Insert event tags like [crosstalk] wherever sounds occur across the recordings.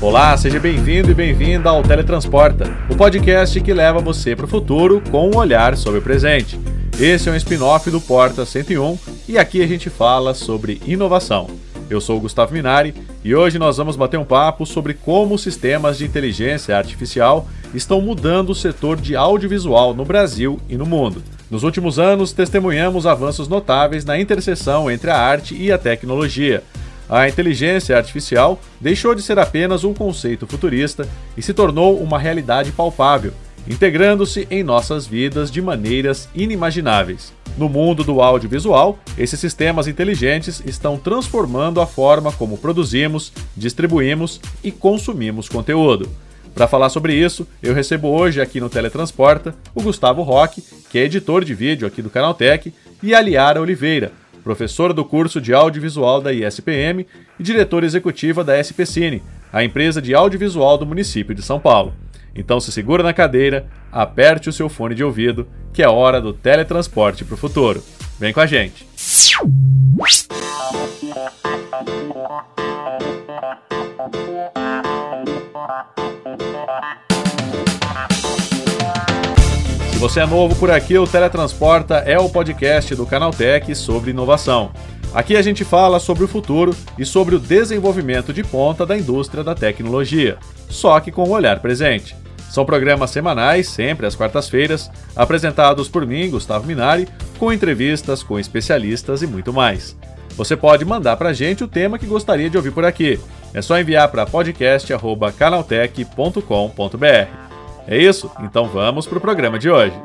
Olá, seja bem-vindo e bem-vinda ao Teletransporta, o podcast que leva você para o futuro com um olhar sobre o presente. Esse é um spin-off do Porta 101 e aqui a gente fala sobre inovação. Eu sou o Gustavo Minari e hoje nós vamos bater um papo sobre como sistemas de inteligência artificial estão mudando o setor de audiovisual no Brasil e no mundo. Nos últimos anos, testemunhamos avanços notáveis na interseção entre a arte e a tecnologia. A inteligência artificial deixou de ser apenas um conceito futurista e se tornou uma realidade palpável, integrando-se em nossas vidas de maneiras inimagináveis. No mundo do audiovisual, esses sistemas inteligentes estão transformando a forma como produzimos, distribuímos e consumimos conteúdo. Para falar sobre isso, eu recebo hoje aqui no Teletransporta o Gustavo Roque, que é editor de vídeo aqui do Canaltech, e a Liara Oliveira, professora do curso de audiovisual da ISPM e diretora executiva da SPCine, a empresa de audiovisual do município de São Paulo. Então se segura na cadeira, aperte o seu fone de ouvido, que é hora do teletransporte para o futuro. Vem com a gente! Se você é novo por aqui, o Teletransporta é o podcast do Canaltech sobre inovação. Aqui a gente fala sobre o futuro e sobre o desenvolvimento de ponta da indústria da tecnologia, só que com o olhar presente. São programas semanais, sempre às quartas-feiras, apresentados por mim, Gustavo Minari, com entrevistas com especialistas e muito mais. Você pode mandar para a gente o tema que gostaria de ouvir por aqui. É só enviar para podcast.canaltech.com.br. É isso? Então vamos para o programa de hoje.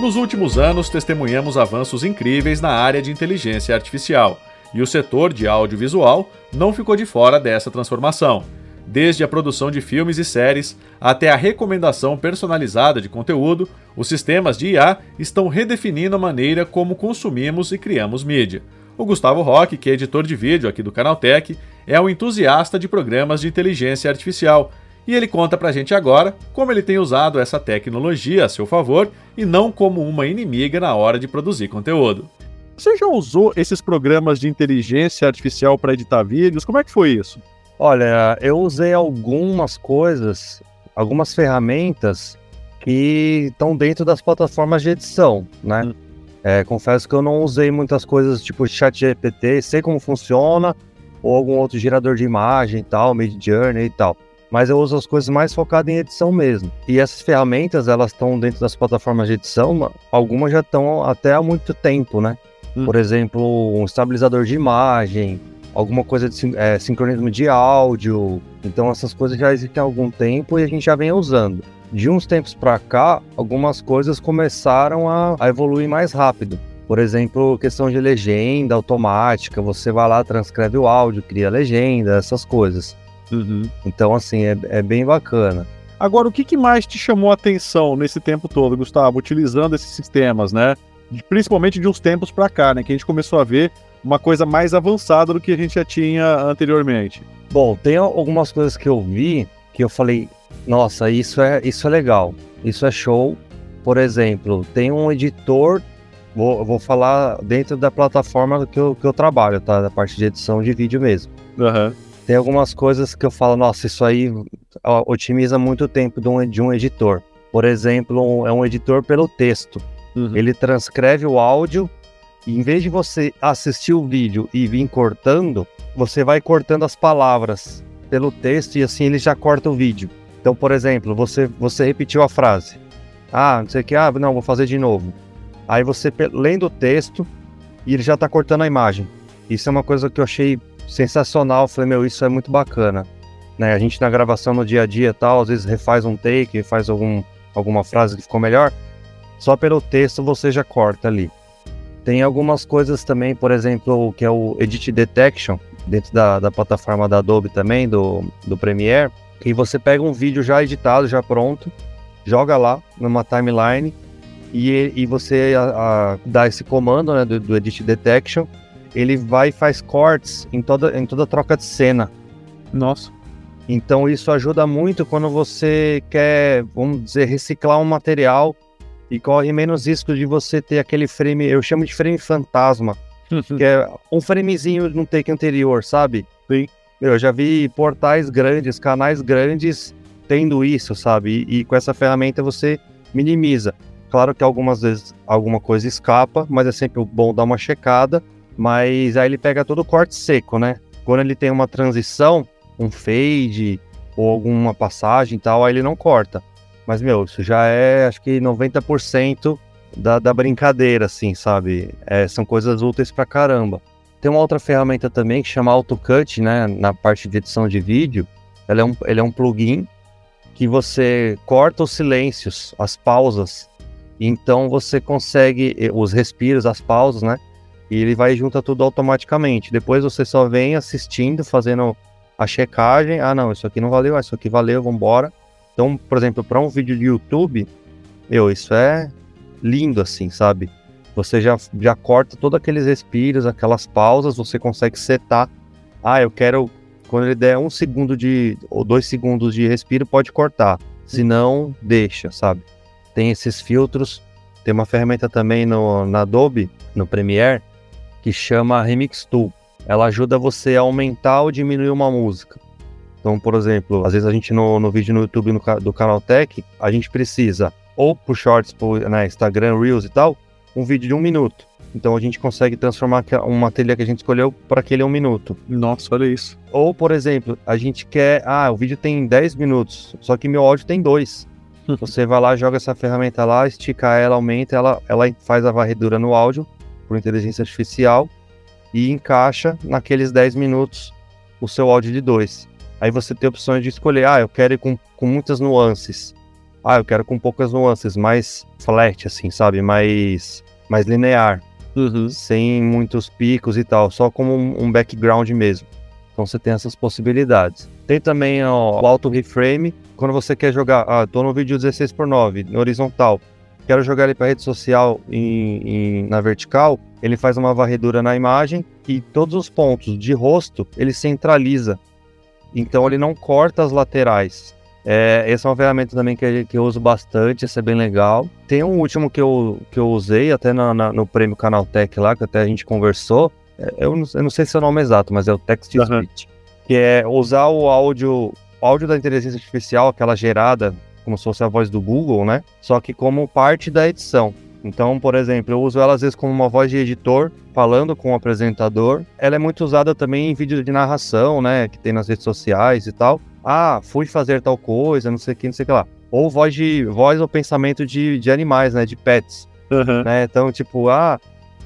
Nos últimos anos, testemunhamos avanços incríveis na área de inteligência artificial e o setor de audiovisual não ficou de fora dessa transformação. Desde a produção de filmes e séries até a recomendação personalizada de conteúdo, os sistemas de IA estão redefinindo a maneira como consumimos e criamos mídia. O Gustavo Roque, que é editor de vídeo aqui do Canaltech, é um entusiasta de programas de inteligência artificial e ele conta pra gente agora como ele tem usado essa tecnologia a seu favor e não como uma inimiga na hora de produzir conteúdo. Você já usou esses programas de inteligência artificial para editar vídeos? Como é que foi isso? Olha, eu usei algumas coisas, algumas ferramentas que estão dentro das plataformas de edição, né? Hum. É, confesso que eu não usei muitas coisas tipo ChatGPT, sei como funciona, ou algum outro gerador de imagem e tal, Midjourney e tal. Mas eu uso as coisas mais focadas em edição mesmo. E essas ferramentas, elas estão dentro das plataformas de edição, algumas já estão até há muito tempo, né? Hum. Por exemplo, um estabilizador de imagem, alguma coisa de é, sincronismo de áudio. Então essas coisas já existem há algum tempo e a gente já vem usando. De uns tempos para cá, algumas coisas começaram a, a evoluir mais rápido. Por exemplo, questão de legenda automática, você vai lá, transcreve o áudio, cria legenda, essas coisas. Uhum. Então, assim, é, é, bem bacana. Agora, o que, que mais te chamou a atenção nesse tempo todo, Gustavo, utilizando esses sistemas, né? Principalmente de uns tempos para cá, né? Que a gente começou a ver uma coisa mais avançada do que a gente já tinha anteriormente. Bom, tem algumas coisas que eu vi que eu falei, nossa, isso é, isso é legal, isso é show. Por exemplo, tem um editor, vou, vou falar dentro da plataforma que eu, que eu trabalho, tá? Da parte de edição de vídeo mesmo. Uhum. Tem algumas coisas que eu falo, nossa, isso aí otimiza muito o tempo de um, de um editor. Por exemplo, é um editor pelo texto. Uhum. Ele transcreve o áudio e em vez de você assistir o vídeo e vir cortando, você vai cortando as palavras pelo texto e assim ele já corta o vídeo. Então, por exemplo, você, você repetiu a frase. Ah, não sei o que, ah, não, vou fazer de novo. Aí você lendo o texto e ele já está cortando a imagem. Isso é uma coisa que eu achei sensacional. falei, meu, isso é muito bacana. Né? A gente na gravação no dia a dia tal, às vezes refaz um take, faz algum, alguma frase que ficou melhor só pelo texto você já corta ali. Tem algumas coisas também, por exemplo, que é o Edit Detection, dentro da, da plataforma da Adobe também, do, do Premiere, que você pega um vídeo já editado, já pronto, joga lá numa timeline e, e você a, a, dá esse comando né, do, do Edit Detection, ele vai e faz cortes em toda, em toda troca de cena. Nossa. Então isso ajuda muito quando você quer, vamos dizer, reciclar um material e corre menos risco de você ter aquele frame, eu chamo de frame fantasma, [laughs] que é um framezinho no take anterior, sabe? Sim. Eu já vi portais grandes, canais grandes tendo isso, sabe? E, e com essa ferramenta você minimiza. Claro que algumas vezes alguma coisa escapa, mas é sempre bom dar uma checada. Mas aí ele pega todo o corte seco, né? Quando ele tem uma transição, um fade ou alguma passagem e tal, aí ele não corta. Mas, meu, isso já é acho que 90% da, da brincadeira, assim, sabe? É, são coisas úteis pra caramba. Tem uma outra ferramenta também que chama AutoCut, né? Na parte de edição de vídeo. Ela é um, ele é um plugin que você corta os silêncios, as pausas. Então você consegue eh, os respiros, as pausas, né? E ele vai junta tudo automaticamente. Depois você só vem assistindo, fazendo a checagem. Ah, não, isso aqui não valeu, ah, isso aqui valeu, vambora. Então, por exemplo, para um vídeo de YouTube, meu, isso é lindo assim, sabe? Você já, já corta todos aqueles respiros, aquelas pausas, você consegue setar. Ah, eu quero. Quando ele der um segundo de. ou dois segundos de respiro, pode cortar. Se não, deixa, sabe? Tem esses filtros. Tem uma ferramenta também no, na Adobe, no Premiere, que chama Remix Tool. Ela ajuda você a aumentar ou diminuir uma música. Então, por exemplo, às vezes a gente no, no vídeo no YouTube no, do canal Tech, a gente precisa, ou por shorts, por né, Instagram, Reels e tal, um vídeo de um minuto. Então a gente consegue transformar uma trilha que a gente escolheu para aquele um minuto. Nossa, olha isso. Ou, por exemplo, a gente quer. Ah, o vídeo tem 10 minutos, só que meu áudio tem dois. [laughs] Você vai lá, joga essa ferramenta lá, estica ela, aumenta, ela, ela faz a varredura no áudio por inteligência artificial e encaixa naqueles 10 minutos o seu áudio de dois. Aí você tem opções de escolher, ah, eu quero ir com, com muitas nuances. Ah, eu quero com poucas nuances, mais flat, assim, sabe? Mais, mais linear. Uhum. Sem muitos picos e tal, só como um, background mesmo. Então você tem essas possibilidades. Tem também ó, o auto reframe, quando você quer jogar, ah, tô no vídeo 16 por 9 no horizontal, quero jogar ele para rede social em, em, na vertical, ele faz uma varredura na imagem e todos os pontos de rosto ele centraliza então ele não corta as laterais. É, essa é uma ferramenta também que, que eu uso bastante, essa é bem legal. Tem um último que eu, que eu usei até na, na, no prêmio Canaltech lá, que até a gente conversou. É, eu, não, eu não sei se é o nome exato, mas é o Text to uhum. Speech. Que é usar o áudio, o áudio da inteligência artificial, aquela gerada, como se fosse a voz do Google, né? Só que como parte da edição. Então, por exemplo, eu uso ela às vezes como uma voz de editor, falando com o apresentador. Ela é muito usada também em vídeo de narração, né? Que tem nas redes sociais e tal. Ah, fui fazer tal coisa, não sei o que, não sei o que lá. Ou voz de voz ou pensamento de, de animais, né? De pets. Uhum. Né? Então, tipo, ah,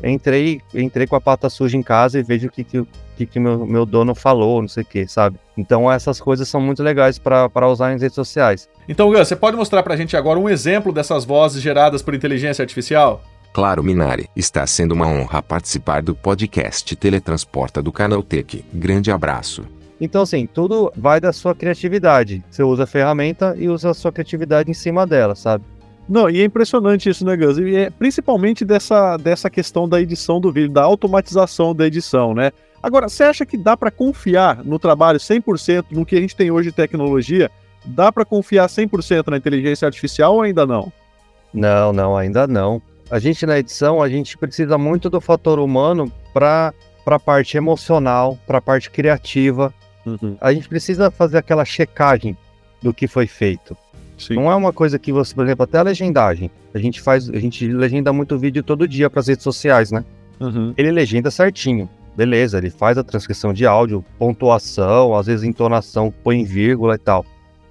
entrei, entrei com a pata suja em casa e vejo o que, que, que, que meu, meu dono falou, não sei o que, sabe? Então essas coisas são muito legais para usar nas redes sociais. Então, Gus, você pode mostrar pra gente agora um exemplo dessas vozes geradas por inteligência artificial? Claro, Minari, está sendo uma honra participar do podcast Teletransporta do Canaltech. Grande abraço. Então, assim, tudo vai da sua criatividade. Você usa a ferramenta e usa a sua criatividade em cima dela, sabe? Não, e é impressionante isso, né, Gus? E é principalmente dessa, dessa questão da edição do vídeo, da automatização da edição, né? Agora, você acha que dá para confiar no trabalho 100% no que a gente tem hoje de tecnologia? Dá para confiar 100% na inteligência artificial ou ainda não? Não, não, ainda não. A gente na edição, a gente precisa muito do fator humano para a parte emocional, para a parte criativa. Uhum. A gente precisa fazer aquela checagem do que foi feito. Sim. Não é uma coisa que você, por exemplo, até a legendagem. A gente faz, a gente legenda muito vídeo todo dia para as redes sociais, né? Uhum. Ele legenda certinho. Beleza, ele faz a transcrição de áudio, pontuação, às vezes entonação, põe vírgula e tal.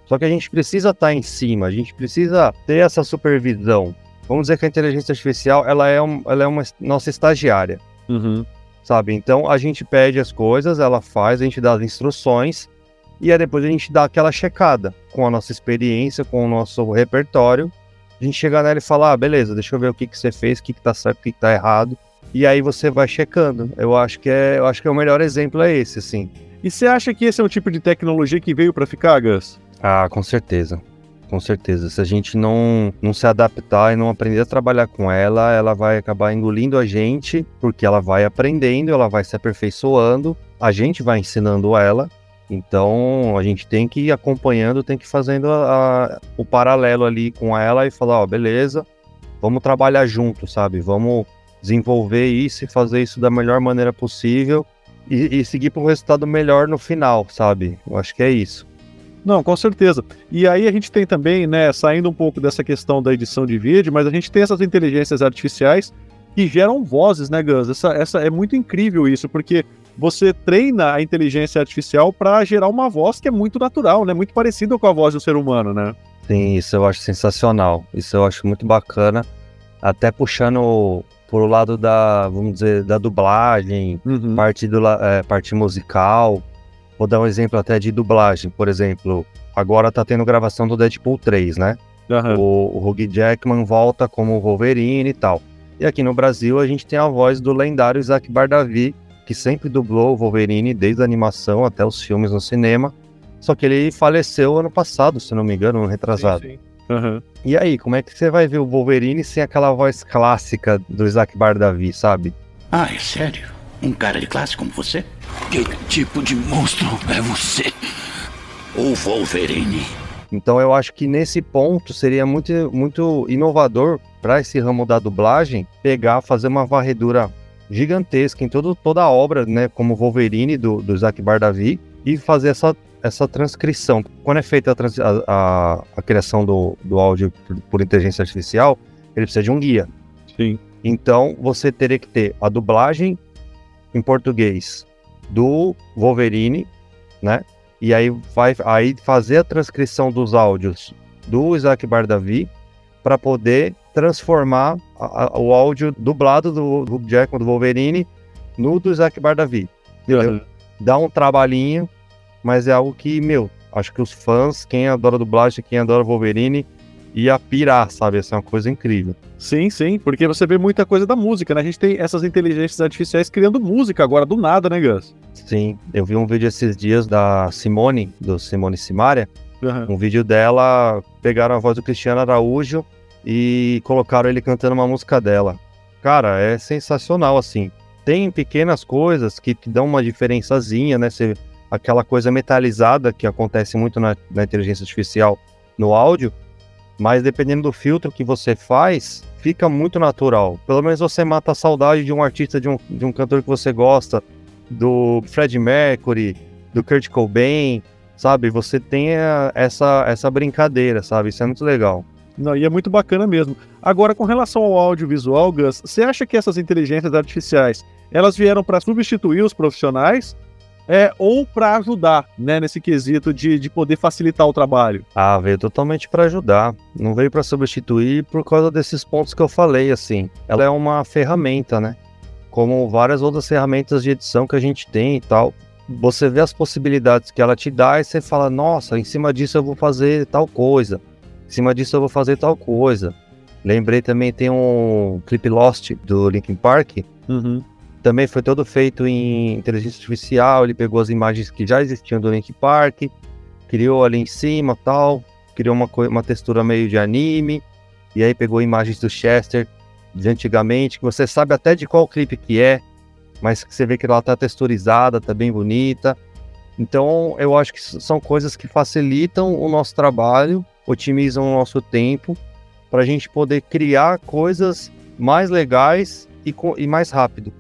Só que a gente precisa estar tá em cima, a gente precisa ter essa supervisão. Vamos dizer que a inteligência artificial ela é, um, ela é uma nossa estagiária. Uhum. Sabe? Então a gente pede as coisas, ela faz, a gente dá as instruções e aí depois a gente dá aquela checada com a nossa experiência, com o nosso repertório. A gente chega nela e fala: ah, beleza, deixa eu ver o que, que você fez, o que, que tá certo, o que, que tá errado. E aí você vai checando. Eu acho que é, eu acho que é o melhor exemplo é esse, assim. E você acha que esse é um tipo de tecnologia que veio para ficar, Gus? Ah, com certeza. Com certeza. Se a gente não, não se adaptar e não aprender a trabalhar com ela, ela vai acabar engolindo a gente, porque ela vai aprendendo, ela vai se aperfeiçoando, a gente vai ensinando ela, Então a gente tem que ir acompanhando, tem que ir fazendo a, a, o paralelo ali com ela e falar, ó, beleza, vamos trabalhar junto, sabe? Vamos desenvolver isso e fazer isso da melhor maneira possível e, e seguir para um resultado melhor no final, sabe? Eu acho que é isso. Não, com certeza. E aí a gente tem também, né, saindo um pouco dessa questão da edição de vídeo, mas a gente tem essas inteligências artificiais que geram vozes, né, Gus? Essa, essa é muito incrível isso, porque você treina a inteligência artificial para gerar uma voz que é muito natural, né? Muito parecida com a voz do ser humano, né? Sim, isso eu acho sensacional. Isso eu acho muito bacana. Até puxando por o lado da, vamos dizer, da dublagem, uhum. parte, do, é, parte musical. Vou dar um exemplo até de dublagem. Por exemplo, agora tá tendo gravação do Deadpool 3, né? Uhum. O, o Hugh Jackman volta como Wolverine e tal. E aqui no Brasil a gente tem a voz do lendário Isaac Bardavi, que sempre dublou o Wolverine desde a animação até os filmes no cinema. Só que ele faleceu ano passado, se não me engano, no retrasado. Sim, sim. Uhum. E aí, como é que você vai ver o Wolverine sem aquela voz clássica do Isaac Bardavi, sabe? Ah, é sério? Um cara de classe como você? Que tipo de monstro é você? O Wolverine. Então eu acho que nesse ponto seria muito, muito inovador para esse ramo da dublagem pegar, fazer uma varredura gigantesca em todo, toda a obra, né, como Wolverine do, do Isaac Bardavi e fazer essa, essa transcrição. Quando é feita a, a, a criação do, do áudio por, por, inteligência artificial, ele precisa de um guia. Sim. Então você teria que ter a dublagem em português do Wolverine, né? E aí vai aí fazer a transcrição dos áudios do Isaac Bardavi para poder transformar a, a, o áudio dublado do Hugh Jackman, do Wolverine, no do Isaac Bardavi. Uhum. Dá um trabalhinho, mas é algo que, meu, acho que os fãs, quem adora dublagem, quem adora Wolverine, ia pirar, sabe? Essa é uma coisa incrível. Sim, sim, porque você vê muita coisa da música, né? A gente tem essas inteligências artificiais criando música agora, do nada, né, Gus? Sim, eu vi um vídeo esses dias da Simone, do Simone Simaria. Uhum. Um vídeo dela, pegaram a voz do Cristiano Araújo e colocaram ele cantando uma música dela. Cara, é sensacional, assim. Tem pequenas coisas que, que dão uma diferençazinha, né? Aquela coisa metalizada que acontece muito na, na inteligência artificial no áudio, mas dependendo do filtro que você faz, fica muito natural. Pelo menos você mata a saudade de um artista, de um, de um cantor que você gosta, do Fred Mercury, do Kurt Cobain, sabe? Você tem essa, essa brincadeira, sabe? Isso é muito legal. Não, e é muito bacana mesmo. Agora, com relação ao audiovisual, Gus, você acha que essas inteligências artificiais, elas vieram para substituir os profissionais é, ou para ajudar, né, nesse quesito de, de poder facilitar o trabalho? Ah, veio totalmente para ajudar. Não veio para substituir por causa desses pontos que eu falei, assim. Ela é uma ferramenta, né? Como várias outras ferramentas de edição que a gente tem e tal. Você vê as possibilidades que ela te dá e você fala, nossa, em cima disso eu vou fazer tal coisa em cima disso eu vou fazer tal coisa. Lembrei também tem um clip Lost do Linkin Park. Uhum. Também foi todo feito em inteligência artificial. Ele pegou as imagens que já existiam do Linkin Park, criou ali em cima tal, criou uma, uma textura meio de anime. E aí pegou imagens do Chester de antigamente, que você sabe até de qual clipe que é, mas você vê que ela tá texturizada, tá bem bonita. Então eu acho que são coisas que facilitam o nosso trabalho otimizam o nosso tempo para a gente poder criar coisas mais legais e, e mais rápido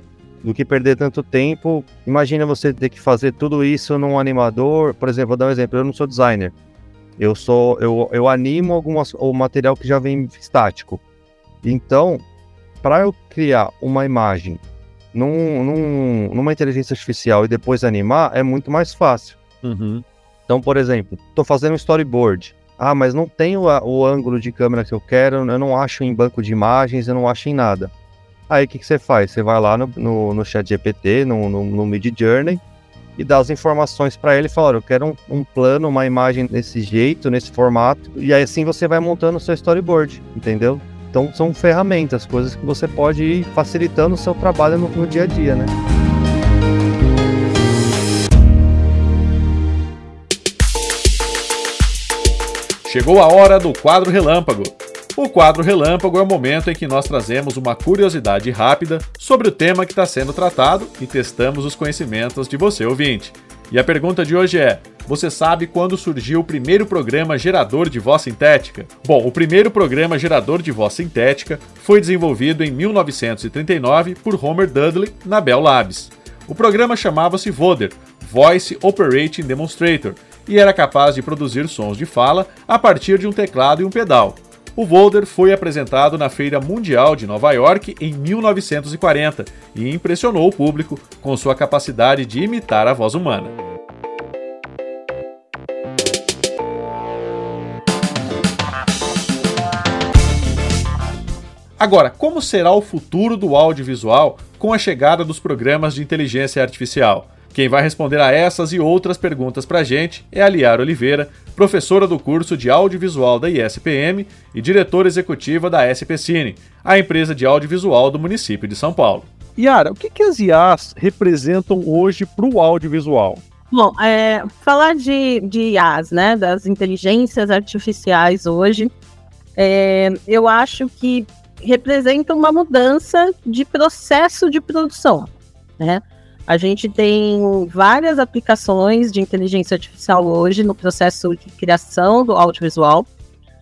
do que perder tanto tempo. Imagina você ter que fazer tudo isso num animador. Por exemplo, vou dar um exemplo. Eu não sou designer. Eu sou, eu, eu animo algumas, o material que já vem estático. Então, para eu criar uma imagem num, num, numa inteligência artificial e depois animar, é muito mais fácil. Uhum. Então, por exemplo, estou fazendo um storyboard. Ah, mas não tem o, o, ângulo de câmera que eu quero, eu não acho em banco de imagens, eu não acho em nada. Aí o que, que você faz? Você vai lá no, no, no chat GPT, no, no, no Mid Journey, e dá as informações para ele e fala: eu quero um, um, plano, uma imagem desse jeito, nesse formato, e aí assim você vai montando o seu storyboard, entendeu? Então são ferramentas, coisas que você pode ir facilitando o seu trabalho no, no dia a dia, né? Chegou a hora do quadro relâmpago. O quadro relâmpago é o momento em que nós trazemos uma curiosidade rápida sobre o tema que está sendo tratado e testamos os conhecimentos de você ouvinte. E a pergunta de hoje é: você sabe quando surgiu o primeiro programa gerador de voz sintética? Bom, o primeiro programa gerador de voz sintética foi desenvolvido em 1939 por Homer Dudley na Bell Labs. O programa chamava-se Voder, Voice Operating Demonstrator, e era capaz de produzir sons de fala a partir de um teclado e um pedal. O Volder foi apresentado na Feira Mundial de Nova York em 1940 e impressionou o público com sua capacidade de imitar a voz humana. Agora, como será o futuro do audiovisual com a chegada dos programas de inteligência artificial? Quem vai responder a essas e outras perguntas para a gente é a Liara Oliveira, professora do curso de audiovisual da ISPM e diretora executiva da SPCine, a empresa de audiovisual do município de São Paulo. Yara, o que, que as IAs representam hoje para o audiovisual? Bom, é, falar de, de IAs, né, das inteligências artificiais hoje, é, eu acho que representa uma mudança de processo de produção, né? A gente tem várias aplicações de inteligência artificial hoje no processo de criação do audiovisual.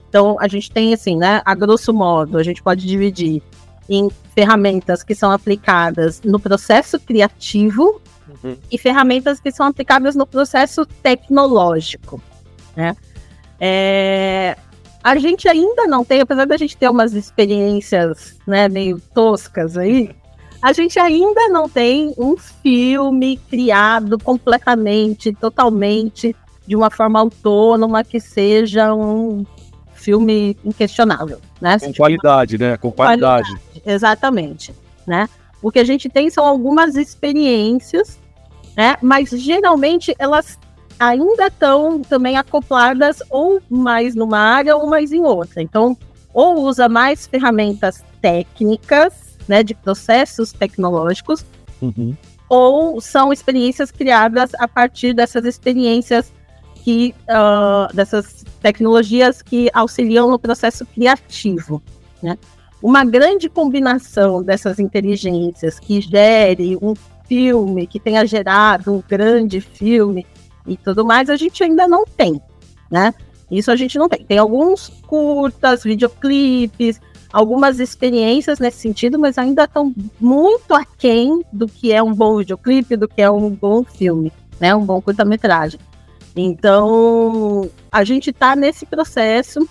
Então, a gente tem, assim, né, a grosso modo, a gente pode dividir em ferramentas que são aplicadas no processo criativo uhum. e ferramentas que são aplicadas no processo tecnológico, né? É, a gente ainda não tem, apesar da gente ter umas experiências, né, meio toscas aí, a gente ainda não tem um filme criado completamente, totalmente, de uma forma autônoma que seja um filme inquestionável, né? Com qualidade, né? Com qualidade. qualidade. Exatamente, né? O que a gente tem são algumas experiências, né? Mas geralmente elas ainda estão também acopladas ou mais numa área ou mais em outra. Então, ou usa mais ferramentas técnicas né, de processos tecnológicos, uhum. ou são experiências criadas a partir dessas experiências que uh, dessas tecnologias que auxiliam no processo criativo, né? Uma grande combinação dessas inteligências que gere um filme, que tenha gerado um grande filme e tudo mais, a gente ainda não tem, né? Isso a gente não tem. Tem alguns curtas, videoclipes, algumas experiências nesse sentido, mas ainda estão muito aquém do que é um bom videoclipe, do que é um bom filme, né? Um bom curta-metragem. Então, a gente está nesse processo.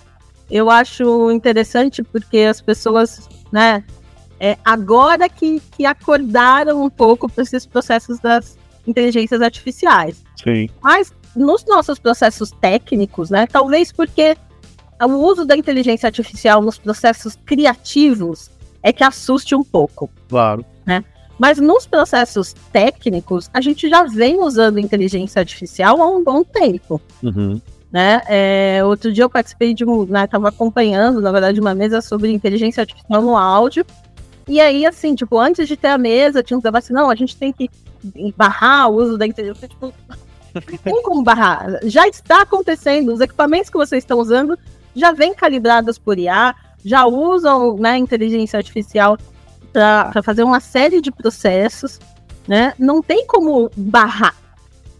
Eu acho interessante porque as pessoas, né, é, agora que, que acordaram um pouco para esses processos das inteligências artificiais. Sim. Mas nos nossos processos técnicos, né, talvez porque o uso da inteligência artificial nos processos criativos é que assuste um pouco. Claro. Né? Mas nos processos técnicos, a gente já vem usando inteligência artificial há um bom tempo. Uhum. Né? É, outro dia eu participei de um. Estava né, acompanhando, na verdade, uma mesa sobre inteligência artificial no áudio. E aí, assim, tipo, antes de ter a mesa, tinha um debate assim, não, a gente tem que barrar o uso da inteligência. Tipo, tem como barrar. Já está acontecendo. Os equipamentos que vocês estão usando já vêm calibradas por IA, já usam né, inteligência artificial para fazer uma série de processos, né? Não tem como barrar,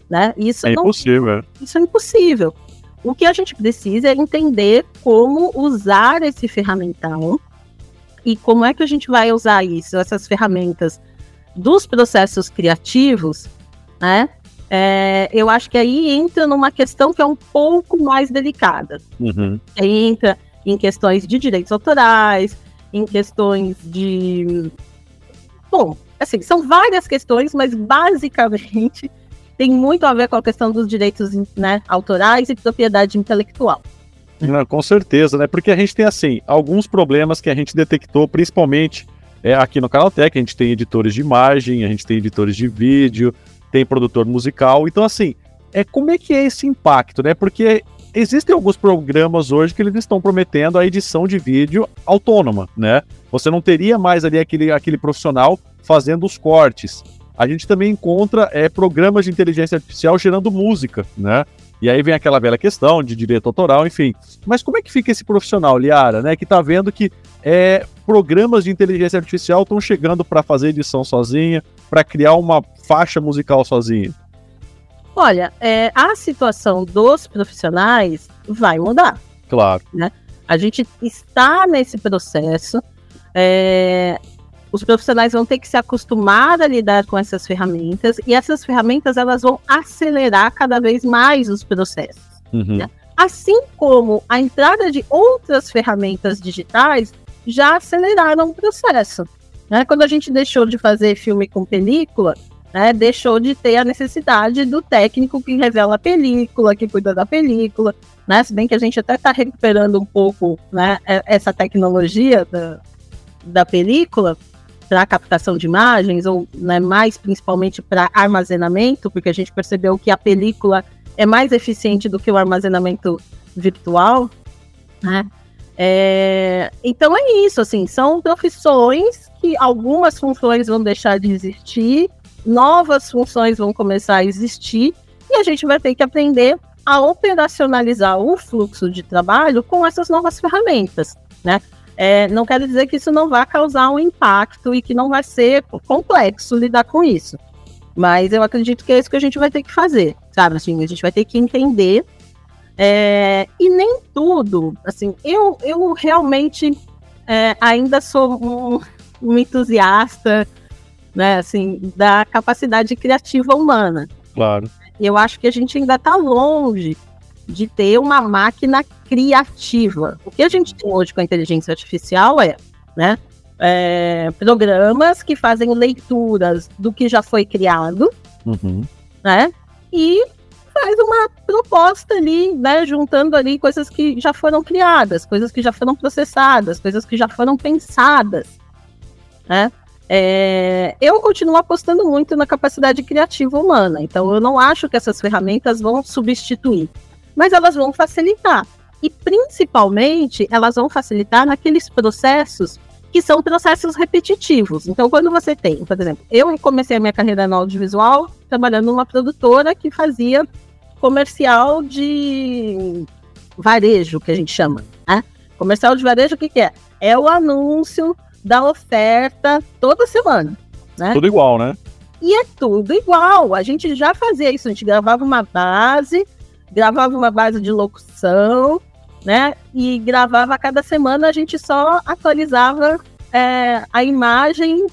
né? Isso é não, impossível. É. Isso é impossível. O que a gente precisa é entender como usar esse ferramental e como é que a gente vai usar isso, essas ferramentas dos processos criativos, né? É, eu acho que aí entra numa questão que é um pouco mais delicada. Uhum. Aí entra em questões de direitos autorais, em questões de. Bom, assim, são várias questões, mas basicamente [laughs] tem muito a ver com a questão dos direitos né, autorais e propriedade intelectual. Não, com certeza, né? Porque a gente tem, assim, alguns problemas que a gente detectou, principalmente é, aqui no Canaltech, a gente tem editores de imagem, a gente tem editores de vídeo, tem produtor musical. Então, assim, é como é que é esse impacto, né? Porque existem alguns programas hoje que eles estão prometendo a edição de vídeo autônoma, né? Você não teria mais ali aquele, aquele profissional fazendo os cortes. A gente também encontra é, programas de inteligência artificial gerando música, né? E aí vem aquela velha questão de direito autoral, enfim. Mas como é que fica esse profissional, Liara, né? Que tá vendo que é, programas de inteligência artificial estão chegando para fazer edição sozinha, para criar uma faixa musical sozinha? Olha, é, a situação dos profissionais vai mudar. Claro. Né? A gente está nesse processo. É, os profissionais vão ter que se acostumar a lidar com essas ferramentas e essas ferramentas elas vão acelerar cada vez mais os processos. Uhum. Né? Assim como a entrada de outras ferramentas digitais já aceleraram o processo. Né? Quando a gente deixou de fazer filme com película, né, deixou de ter a necessidade do técnico que revela a película, que cuida da película, né? Se bem que a gente até está recuperando um pouco né, essa tecnologia da, da película para captação de imagens, ou né, mais principalmente para armazenamento, porque a gente percebeu que a película é mais eficiente do que o armazenamento virtual, né? É, então é isso, assim, são profissões que algumas funções vão deixar de existir, novas funções vão começar a existir, e a gente vai ter que aprender a operacionalizar o fluxo de trabalho com essas novas ferramentas, né? É, não quero dizer que isso não vai causar um impacto e que não vai ser complexo lidar com isso. Mas eu acredito que é isso que a gente vai ter que fazer, sabe? Assim, a gente vai ter que entender. É, e nem tudo, assim, eu, eu realmente é, ainda sou um, um entusiasta, né, assim, da capacidade criativa humana. Claro. Eu acho que a gente ainda está longe de ter uma máquina criativa. O que a gente tem hoje com a inteligência artificial é, né, é, programas que fazem leituras do que já foi criado, uhum. né? E faz uma proposta ali, né? Juntando ali coisas que já foram criadas, coisas que já foram processadas, coisas que já foram pensadas, né? É, eu continuo apostando muito na capacidade criativa humana, então eu não acho que essas ferramentas vão substituir, mas elas vão facilitar. E principalmente elas vão facilitar naqueles processos que são processos repetitivos. Então, quando você tem, por exemplo, eu comecei a minha carreira no audiovisual trabalhando numa produtora que fazia comercial de varejo, que a gente chama. Né? Comercial de varejo, o que, que é? É o anúncio da oferta toda semana. Né? Tudo igual, né? E é tudo igual. A gente já fazia isso, a gente gravava uma base, gravava uma base de locução, né? E gravava cada semana, a gente só atualizava é, a imagem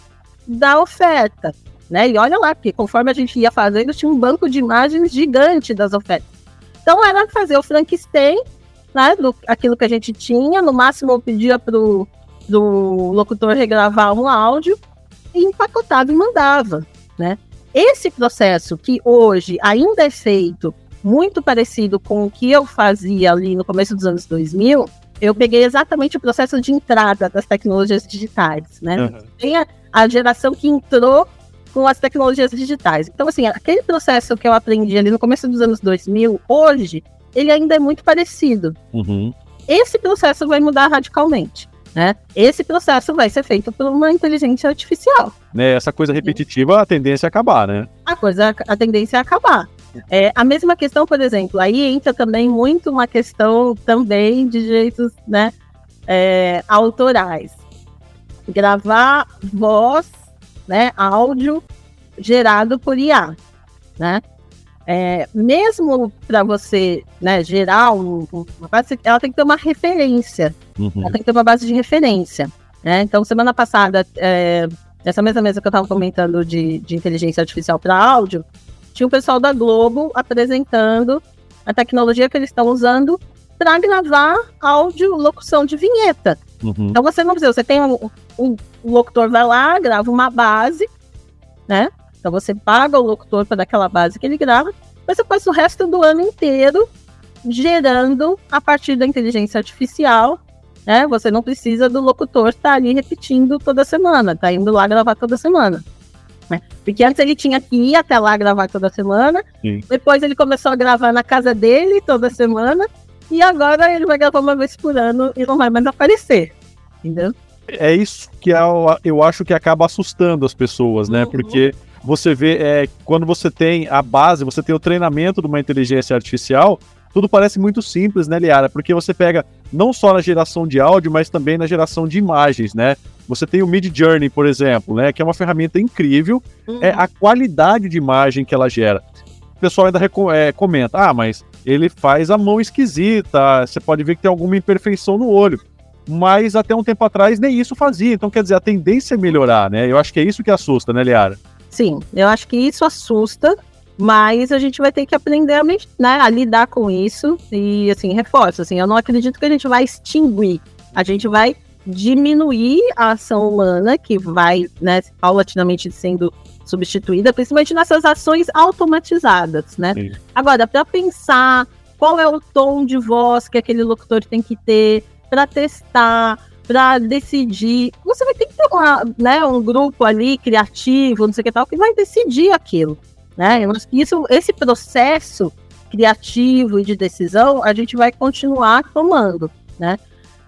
da oferta, né? E olha lá, porque conforme a gente ia fazendo, tinha um banco de imagens gigante das ofertas. Então era fazer o Frankenstein, né? Do, aquilo que a gente tinha, no máximo eu pedia pro, pro locutor regravar um áudio e empacotava e mandava, né? Esse processo que hoje ainda é feito muito parecido com o que eu fazia ali no começo dos anos 2000, eu peguei exatamente o processo de entrada das tecnologias digitais, né? Uhum. Tem a, a, geração que entrou com as tecnologias digitais. Então, assim, aquele processo que eu aprendi ali no começo dos anos 2000, hoje, ele ainda é muito parecido. Uhum. Esse processo vai mudar radicalmente. Né? Esse processo vai ser feito por uma inteligência artificial. Né, essa coisa repetitiva, a tendência é acabar, né? A coisa, a tendência é acabar. É, a mesma questão, por exemplo, aí entra também muito uma questão também de direitos né, é, autorais. Gravar voz, né, áudio gerado por IA, né? É, mesmo para você né, gerar um, uma base, ela tem que ter uma referência. Uhum. Ela tem que ter uma base de referência. Né? Então, semana passada, é, essa mesma mesa que eu estava comentando de, de inteligência artificial para áudio, tinha o pessoal da Globo apresentando a tecnologia que eles estão usando para gravar áudio, locução de vinheta. Uhum. Então você não precisa, você tem um, um, o locutor vai lá, grava uma base, né? Então você paga o locutor para aquela base que ele grava, mas você passa o resto do ano inteiro gerando a partir da inteligência artificial, né? Você não precisa do locutor estar tá ali repetindo toda semana, tá indo lá gravar toda semana. Né? Porque antes ele tinha que ir até lá gravar toda semana, Sim. depois ele começou a gravar na casa dele toda semana, e agora ele vai gravar uma vez por ano e não vai mais aparecer. Entendeu? É isso que eu, é eu acho que acaba assustando as pessoas, né? Uhum. Porque você vê, é, quando você tem a base, você tem o treinamento de uma inteligência artificial, tudo parece muito simples, né, Liara? Porque você pega não só na geração de áudio, mas também na geração de imagens, né? Você tem o Mid Journey, por exemplo, né, que é uma ferramenta incrível, uhum. é a qualidade de imagem que ela gera. o pessoal ainda é, comenta: ah, mas ele faz a mão esquisita, você pode ver que tem alguma imperfeição no olho. Mas até um tempo atrás nem isso fazia. Então, quer dizer, a tendência é melhorar, né? Eu acho que é isso que assusta, né, Liara? Sim, eu acho que isso assusta, mas a gente vai ter que aprender a, né, a lidar com isso. E, assim, reforço, assim, eu não acredito que a gente vai extinguir. A gente vai diminuir a ação humana, que vai, né, paulatinamente sendo substituída, principalmente nessas ações automatizadas, né? Sim. Agora, para pensar qual é o tom de voz que aquele locutor tem que ter, para testar, para decidir, você vai ter que ter uma, né, um grupo ali criativo, não sei o que tal, que vai decidir aquilo, né? Isso, esse processo criativo e de decisão, a gente vai continuar tomando, né?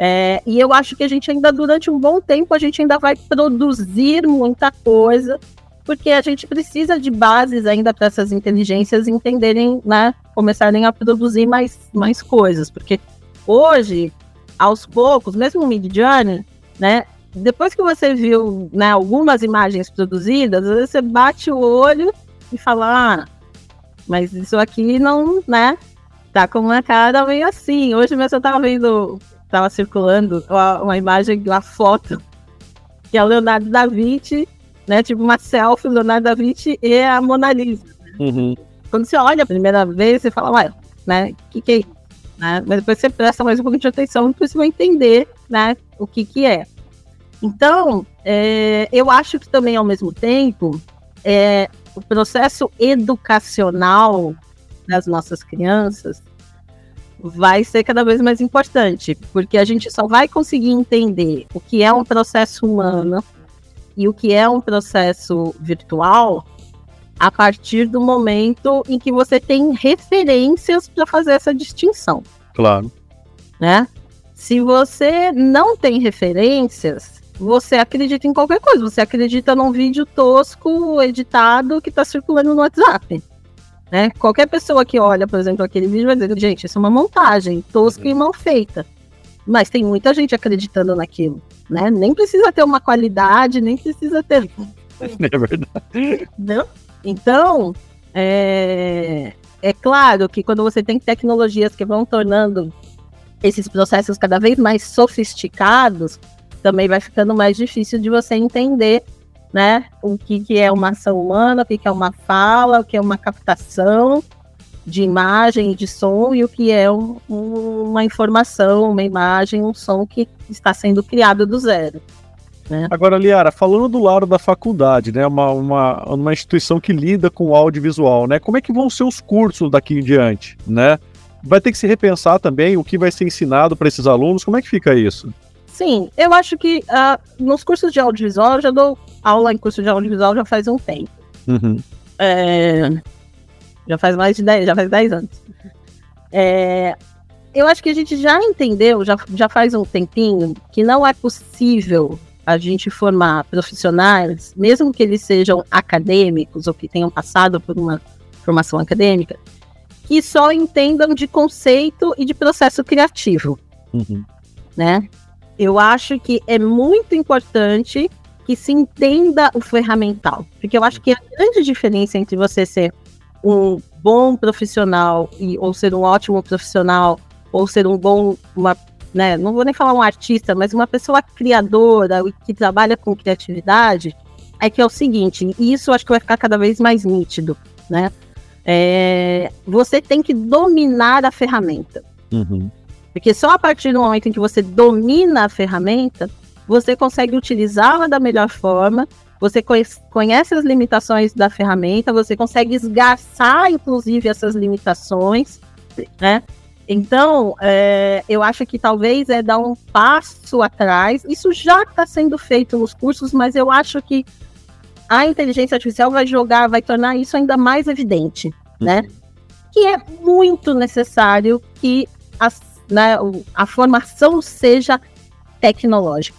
É, e eu acho que a gente ainda, durante um bom tempo, a gente ainda vai produzir muita coisa, porque a gente precisa de bases ainda para essas inteligências entenderem, né, começarem a produzir mais, mais coisas, porque hoje, aos poucos, mesmo o Mid Journey, né, depois que você viu, né, algumas imagens produzidas, você bate o olho e fala, ah, mas isso aqui não, né, tá com uma cara meio assim. Hoje mesmo eu tava vendo estava circulando uma, uma, imagem, uma foto, que é o Leonardo da Vinci, né? Tipo uma selfie, Leonardo da Vinci e a Mona Lisa. Uhum. Quando você olha a primeira vez, você fala, ué, né? O que, que é isso? Né? Mas depois você presta mais um pouco de atenção e você vai entender, né? O que que é. Então, é, eu acho que também, ao mesmo tempo, é, o processo educacional das nossas crianças vai ser cada vez mais importante, porque a gente só vai conseguir entender o que é um processo humano e o que é um processo virtual a partir do momento em que você tem referências para fazer essa distinção. Claro. Né? Se você não tem referências, você acredita em qualquer coisa. Você acredita num vídeo tosco, editado, que está circulando no WhatsApp. Né? Qualquer pessoa que olha, por exemplo, aquele vídeo vai dizer, gente, isso é uma montagem tosca e mal feita. Mas tem muita gente acreditando naquilo, né? Nem precisa ter uma qualidade, nem precisa ter. [laughs] É verdade. Não? Então, é... é claro que quando você tem tecnologias que vão tornando esses processos cada vez mais sofisticados, também vai ficando mais difícil de você entender né? O que, que é uma ação humana, o que, que é uma fala, o que é uma captação de imagem e de som e o que é um, um, uma informação, uma imagem, um som que está sendo criado do zero. Né? Agora, Liara, falando do lado da faculdade, né, uma, uma, uma instituição que lida com audiovisual, né, como é que vão ser os cursos daqui em diante, né? Vai ter que se repensar também o que vai ser ensinado para esses alunos, como é que fica isso? Sim, eu acho que uh, nos cursos de audiovisual, eu já dou aula em curso de audiovisual já faz um tempo. Uhum. É, já faz mais de 10, já faz 10 anos. É, eu acho que a gente já entendeu, já, já faz um tempinho, que não é possível a gente formar profissionais, mesmo que eles sejam acadêmicos ou que tenham passado por uma formação acadêmica, que só entendam de conceito e de processo criativo. Uhum. Né? eu acho que é muito importante que se entenda o ferramental, porque eu acho que a grande diferença entre você ser um bom profissional e, ou ser um ótimo profissional ou ser um bom, uma, né, não vou nem falar um artista, mas uma pessoa criadora que trabalha com criatividade, é que é o seguinte, e isso acho que vai ficar cada vez mais nítido, né? É, você tem que dominar a ferramenta. Uhum. Porque só a partir do momento em que você domina a ferramenta, você consegue utilizá-la da melhor forma, você conhece as limitações da ferramenta, você consegue esgarçar, inclusive, essas limitações, né? Então, é, eu acho que talvez é dar um passo atrás. Isso já está sendo feito nos cursos, mas eu acho que a inteligência artificial vai jogar, vai tornar isso ainda mais evidente, né? Uhum. Que é muito necessário que as né, a formação seja tecnológica.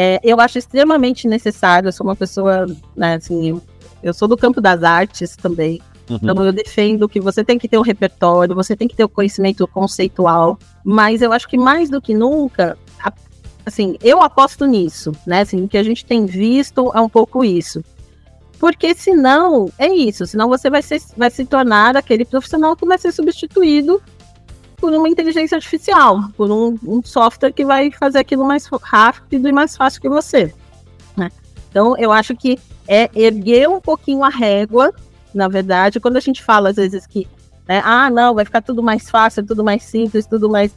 É, eu acho extremamente necessário, eu sou uma pessoa, né, assim, eu, eu sou do campo das artes também, uhum. então eu defendo que você tem que ter o um repertório, você tem que ter o um conhecimento conceitual, mas eu acho que mais do que nunca, assim, eu aposto nisso, né, assim, o que a gente tem visto é um pouco isso. Porque senão, é isso, senão você vai, ser, vai se tornar aquele profissional que vai ser substituído por uma inteligência artificial, por um, um software que vai fazer aquilo mais rápido e mais fácil que você. Né? Então, eu acho que é erguer um pouquinho a régua, na verdade, quando a gente fala às vezes que, né, ah, não, vai ficar tudo mais fácil, tudo mais simples, tudo mais,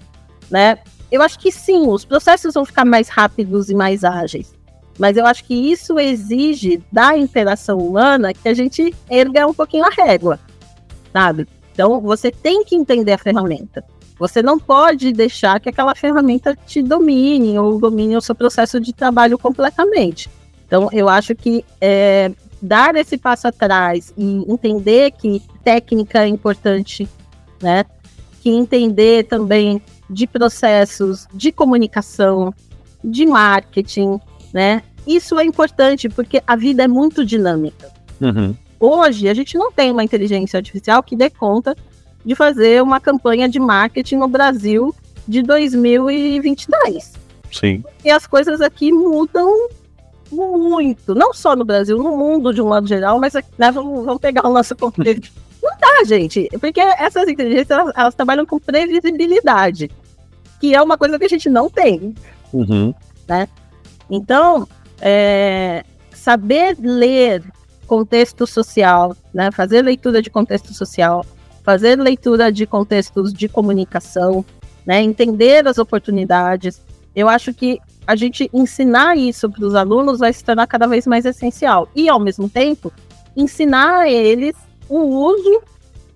né? Eu acho que sim, os processos vão ficar mais rápidos e mais ágeis. Mas eu acho que isso exige da interação humana que a gente erga um pouquinho a régua, sabe? Então você tem que entender a ferramenta. Você não pode deixar que aquela ferramenta te domine ou domine o seu processo de trabalho completamente. Então eu acho que é, dar esse passo atrás e entender que técnica é importante, né? Que entender também de processos de comunicação, de marketing, né? Isso é importante porque a vida é muito dinâmica. Uhum. Hoje, a gente não tem uma inteligência artificial que dê conta de fazer uma campanha de marketing no Brasil de 2022. Sim. E as coisas aqui mudam muito, não só no Brasil, no mundo de um modo geral, mas né, vamos, vamos pegar o nosso contexto. [laughs] não dá, gente, porque essas inteligências elas, elas, trabalham com previsibilidade, que é uma coisa que a gente não tem. Uhum. Né? Então, é, saber ler contexto social, né, fazer leitura de contexto social, fazer leitura de contextos de comunicação, né, entender as oportunidades. Eu acho que a gente ensinar isso para os alunos vai se tornar cada vez mais essencial. E, ao mesmo tempo, ensinar a eles o uso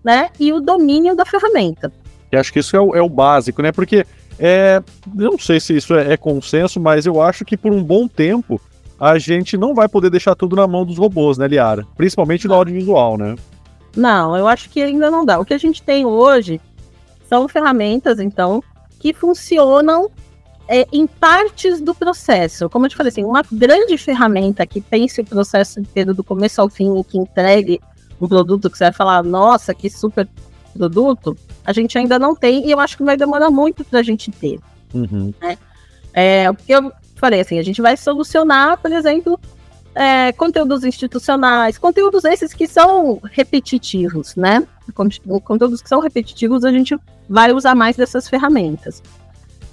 né, e o domínio da ferramenta. Eu acho que isso é o, é o básico, né? Porque é, eu não sei se isso é, é, consenso, mas eu acho que por um bom tempo a gente não vai poder deixar tudo na mão dos robôs, né, Liara? Principalmente no audiovisual, né? Não, eu acho que ainda não dá. O que a gente tem hoje são ferramentas, então, que funcionam é, em partes do processo. Como eu te falei, assim, uma grande ferramenta que pense o processo inteiro do começo ao fim e que entregue um produto que você vai falar, nossa, que super produto, a gente ainda não tem e eu acho que vai demorar muito para a gente ter. Uhum. Né? É, porque eu falei assim, a gente vai solucionar, por exemplo, é, conteúdos institucionais, conteúdos esses que são repetitivos, né? Conteúdos que são repetitivos, a gente vai usar mais dessas ferramentas.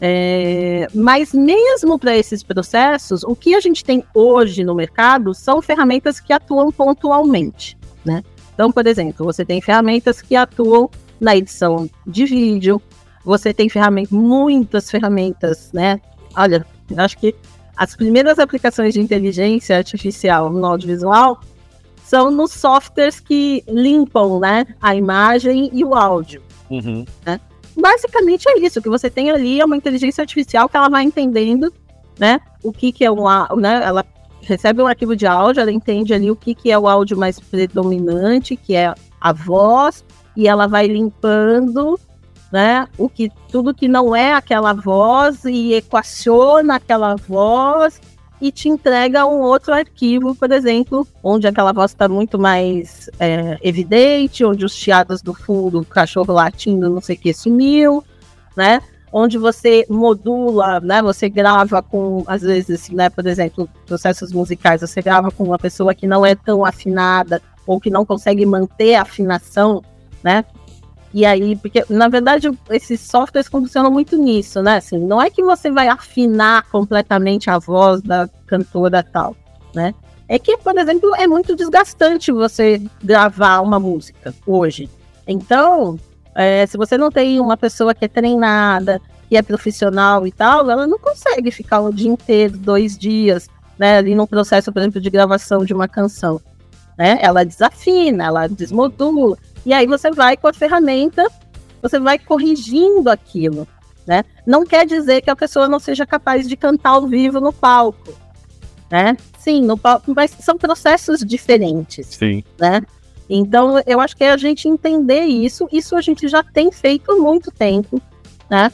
É, mas mesmo para esses processos, o que a gente tem hoje no mercado são ferramentas que atuam pontualmente, né? Então, por exemplo, você tem ferramentas que atuam na edição de vídeo, você tem ferramentas, muitas ferramentas, né? Olha, acho que as primeiras aplicações de inteligência artificial no audiovisual são nos softwares que limpam né, a imagem e o áudio. Uhum. Né? Basicamente é isso, o que você tem ali é uma inteligência artificial que ela vai entendendo né, o que, que é um né, ela recebe um arquivo de áudio, ela entende ali o que, que é o áudio mais predominante, que é a voz, e ela vai limpando né? O que tudo que não é aquela voz e equaciona aquela voz e te entrega um outro arquivo, por exemplo, onde aquela voz está muito mais é, evidente, onde os chiados do fundo, o cachorro latindo, não sei o que, sumiu, né? Onde você modula, né? Você grava com, às vezes, né? Por exemplo, processos musicais, você grava com uma pessoa que não é tão afinada ou que não consegue manter a afinação, né? E aí, porque na verdade esses softwares funcionam muito nisso, né? Assim, não é que você vai afinar completamente a voz da cantora tal, né? É que, por exemplo, é muito desgastante você gravar uma música hoje. Então, é, se você não tem uma pessoa que é treinada, que é profissional e tal, ela não consegue ficar o dia inteiro, dois dias, né, ali no processo, por exemplo, de gravação de uma canção. Né? Ela desafina, ela desmodula. E aí você vai com a ferramenta, você vai corrigindo aquilo, né? Não quer dizer que a pessoa não seja capaz de cantar ao vivo no palco, né? Sim, no palco, mas são processos diferentes, Sim. né? Então, eu acho que é a gente entender isso, isso a gente já tem feito há muito tempo, né?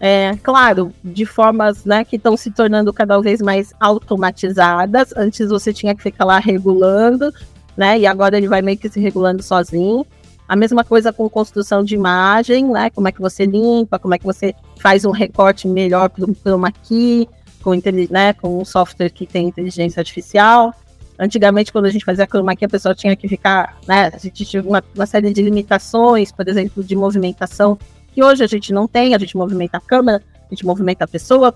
É, claro, de formas né, que estão se tornando cada vez mais automatizadas. Antes você tinha que ficar lá regulando, né? E agora ele vai meio que se regulando sozinho. A mesma coisa com construção de imagem, né? Como é que você limpa, como é que você faz um recorte melhor para o chroma key, com, né, com um software que tem inteligência artificial. Antigamente, quando a gente fazia chroma key, a pessoa tinha que ficar, né? A gente tinha uma, uma, série de limitações, por exemplo, de movimentação, que hoje a gente não tem, a gente movimenta a câmera, a gente movimenta a pessoa.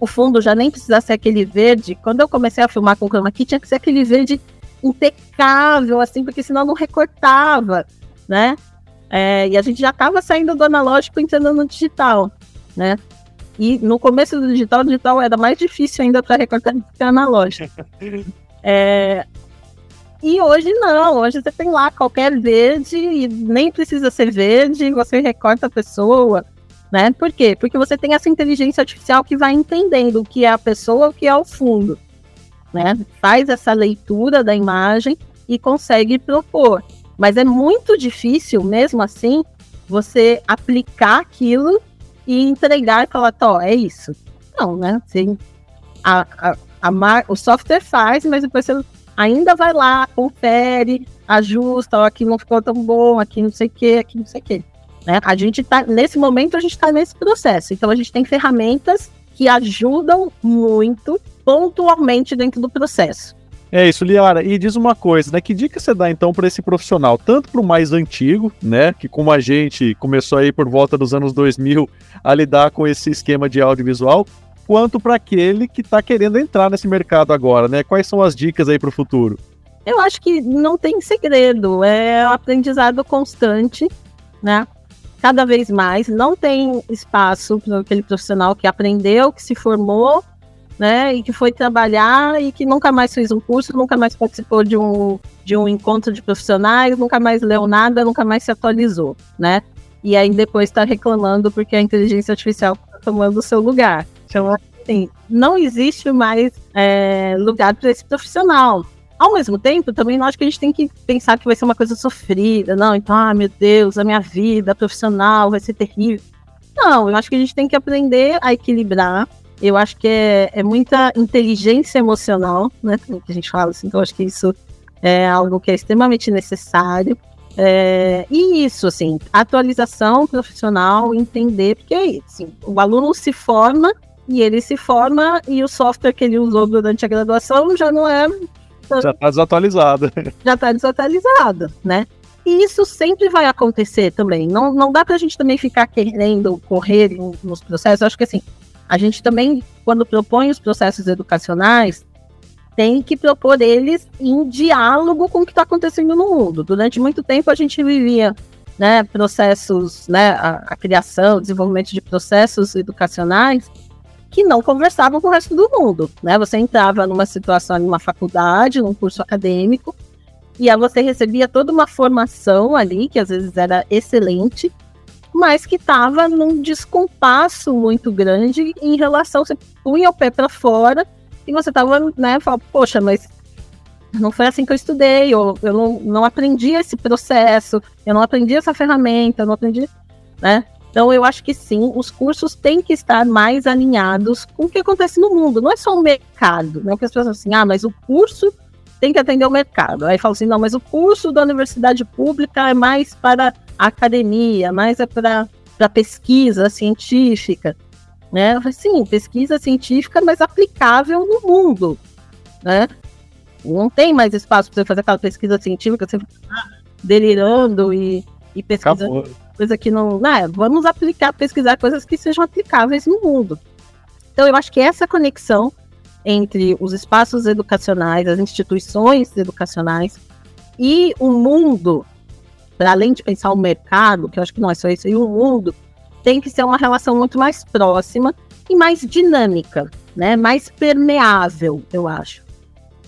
O fundo já nem precisa ser aquele verde. Quando eu comecei a filmar com chroma key, tinha que ser aquele verde impecável, assim, porque senão não recortava, né? É, e a gente já estava saindo do analógico entrando no digital, né? E no começo do digital, o digital era mais difícil ainda para recortar do que analógico. [laughs] É, e hoje não, hoje você tem lá qualquer verde e nem precisa ser verde, você recorta a pessoa, né? Por quê? Porque você tem essa inteligência artificial que vai entendendo o que é a pessoa, o que é o fundo, né? Faz essa leitura da imagem e consegue propor. Mas é muito difícil, mesmo assim, você aplicar aquilo e entregar e falar, ó, é isso. Não, né? Assim, a, a, a o software faz, mas depois você ainda vai lá, confere, ajusta, ó, aqui não ficou tão bom, aqui não sei o que, aqui não sei o que. Né? A gente tá, nesse momento, a gente está nesse processo. Então, a gente tem ferramentas que ajudam muito pontualmente dentro do processo. É isso, Liara. E diz uma coisa, né? Que dica você dá então para esse profissional, tanto para o mais antigo, né? Que como a gente começou aí por volta dos anos 2000 a lidar com esse esquema de audiovisual, quanto para aquele que está querendo entrar nesse mercado agora, né? Quais são as dicas aí para o futuro? Eu acho que não tem segredo, é um aprendizado constante, né? Cada vez mais, não tem espaço para aquele profissional que aprendeu, que se formou né? E que foi trabalhar e que nunca mais fez um curso, nunca mais participou de um, de um encontro de profissionais, nunca mais leu nada, nunca mais se atualizou, né? E aí depois está reclamando porque a inteligência artificial está tomando o seu lugar. Então, assim, não existe mais é, lugar para esse profissional. Ao mesmo tempo, também acho que a gente tem que pensar que vai ser uma coisa sofrida. Não, então, ah, meu Deus, a minha vida profissional vai ser terrível. Não, eu acho que a gente tem que aprender a equilibrar eu acho que é, é muita inteligência emocional, né? Que a gente fala assim, então acho que isso é algo que é extremamente necessário. É, e isso, assim, atualização profissional, entender, porque assim, o aluno se forma e ele se forma e o software que ele usou durante a graduação já não é. Já está desatualizado. [laughs] Já está desatualizado, né? E isso sempre vai acontecer também. Não, não dá para a gente também ficar querendo correr nos processos. Eu acho que assim, a gente também, quando propõe os processos educacionais, tem que propor eles em diálogo com o que está acontecendo no mundo. Durante muito tempo a gente vivia né, processos, né, a, a, criação, o desenvolvimento de processos educacionais que não conversavam com o resto do mundo. Né? Você entrava numa situação, numa faculdade, num curso acadêmico, e aí você recebia toda uma formação ali, que às vezes era excelente, mas que estava num descompasso muito grande em relação, você punha o pé para fora e você estava, né, falando, poxa, mas não foi assim que eu estudei, ou eu não, não aprendi esse processo, eu não aprendi essa ferramenta, eu não aprendi, né? Então eu acho que sim, os cursos têm que estar mais alinhados com o que acontece no mundo, não é só o mercado, né? Porque as pessoas assim, ah, mas o curso tem que atender o mercado. Aí fala assim, não, mas o curso da universidade pública é mais para academia, mais é para pesquisa científica, né? Sim, pesquisa científica, mas aplicável no mundo, né? Não tem mais espaço para você fazer aquela pesquisa científica, você delirando e, e pesquisando Acabou. coisa que não, né? Vamos aplicar, pesquisar coisas que sejam aplicáveis no mundo. Então, eu acho que essa conexão entre os espaços educacionais, as instituições educacionais e o mundo além de pensar o mercado, que eu acho que não é só isso, e o mundo, tem que ser uma relação muito mais próxima e mais dinâmica, né? Mais permeável, eu acho.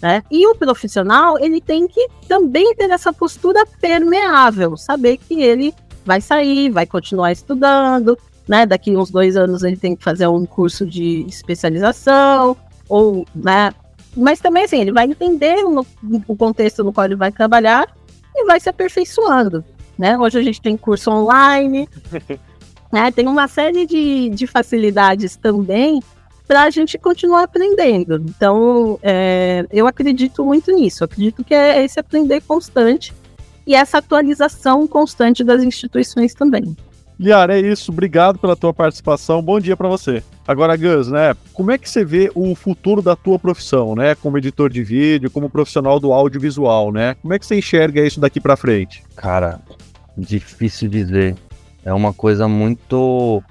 Né? E o profissional, ele tem que também ter essa postura permeável, saber que ele vai sair, vai continuar estudando, né? Daqui uns dois anos ele tem que fazer um curso de especialização, ou, né? Mas também, assim, ele vai entender no, o contexto no qual ele vai trabalhar e vai se aperfeiçoando. Né? Hoje a gente tem curso online, [laughs] né? tem uma série de, de facilidades também para a gente continuar aprendendo. Então, é, eu acredito muito nisso. Eu acredito que é esse aprender constante e essa atualização constante das instituições também. Liara, é isso. Obrigado pela tua participação. Bom dia para você. Agora, Gus, né? Como é que você vê o futuro da tua profissão, né? Como editor de vídeo, como profissional do audiovisual, né? Como é que você enxerga isso daqui para frente? Cara, difícil dizer. É uma coisa muito.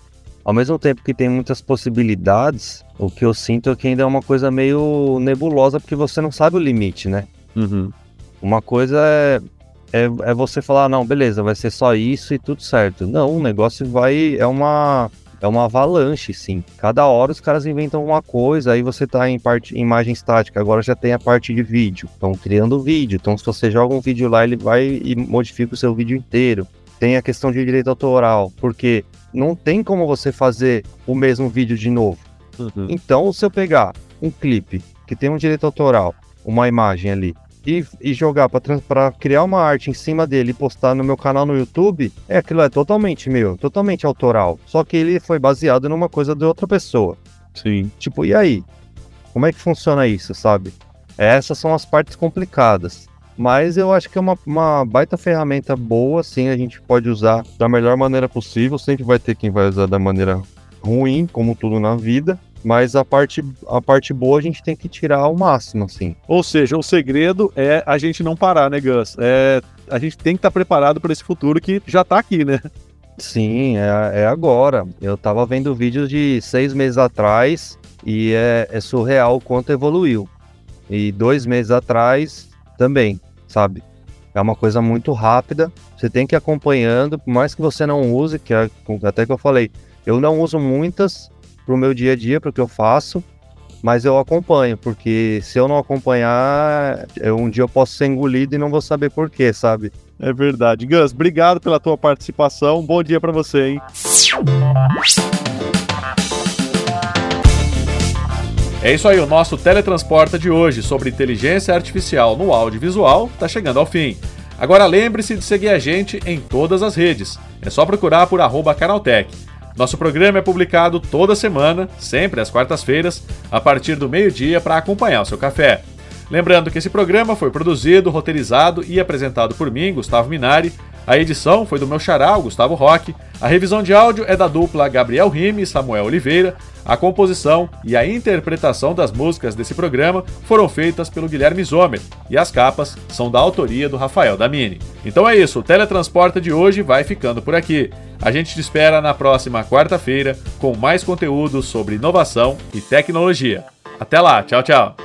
Ao mesmo tempo que tem muitas possibilidades, o que eu sinto é que ainda é uma coisa meio nebulosa, porque você não sabe o limite, né? Uhum. Uma coisa é é, é você falar, não, beleza, vai ser só isso e tudo certo. Não, o negócio vai. É uma. É uma avalanche, sim. Cada hora os caras inventam uma coisa, aí você tá em parte em imagem estática, agora já tem a parte de vídeo. Estão criando vídeo. Então, se você joga um vídeo lá, ele vai e modifica o seu vídeo inteiro. Tem a questão de direito autoral, porque não tem como você fazer o mesmo vídeo de novo. Uhum. Então, se eu pegar um clipe que tem um direito autoral, uma imagem ali, e, e jogar para criar uma arte em cima dele e postar no meu canal no YouTube, é aquilo é totalmente meu, totalmente autoral. Só que ele foi baseado numa coisa de outra pessoa. Sim. Tipo, e aí? Como é que funciona isso, sabe? Essas são as partes complicadas. Mas eu acho que é uma, uma baita ferramenta boa, sim, a gente pode usar da melhor maneira possível. Sempre vai ter quem vai usar da maneira ruim, como tudo na vida. Mas a parte, a parte boa a gente tem que tirar ao máximo, assim. Ou seja, o segredo é a gente não parar, né, Gus? É, a gente tem que estar tá preparado para esse futuro que já está aqui, né? Sim, é, é agora. Eu tava vendo vídeos de seis meses atrás e é, é surreal o quanto evoluiu. E dois meses atrás também, sabe? É uma coisa muito rápida. Você tem que ir acompanhando, por mais que você não use, que é, até que eu falei, eu não uso muitas, pro meu dia a dia, pro que eu faço, mas eu acompanho, porque se eu não acompanhar, eu, um dia eu posso ser engolido e não vou saber porquê, sabe? É verdade. Gus, obrigado pela tua participação. Bom dia para você, hein? É isso aí, o nosso Teletransporta de hoje sobre inteligência artificial no audiovisual está chegando ao fim. Agora lembre-se de seguir a gente em todas as redes. É só procurar por arroba Canaltech. Nosso programa é publicado toda semana, sempre às quartas-feiras, a partir do meio-dia para acompanhar o seu café. Lembrando que esse programa foi produzido, roteirizado e apresentado por mim, Gustavo Minari. A edição foi do meu xará, Gustavo Roque. A revisão de áudio é da dupla Gabriel Rime e Samuel Oliveira. A composição e a interpretação das músicas desse programa foram feitas pelo Guilherme Zomer e as capas são da autoria do Rafael Damini. Então é isso, o Teletransporta de hoje vai ficando por aqui. A gente te espera na próxima quarta-feira com mais conteúdo sobre inovação e tecnologia. Até lá, tchau, tchau.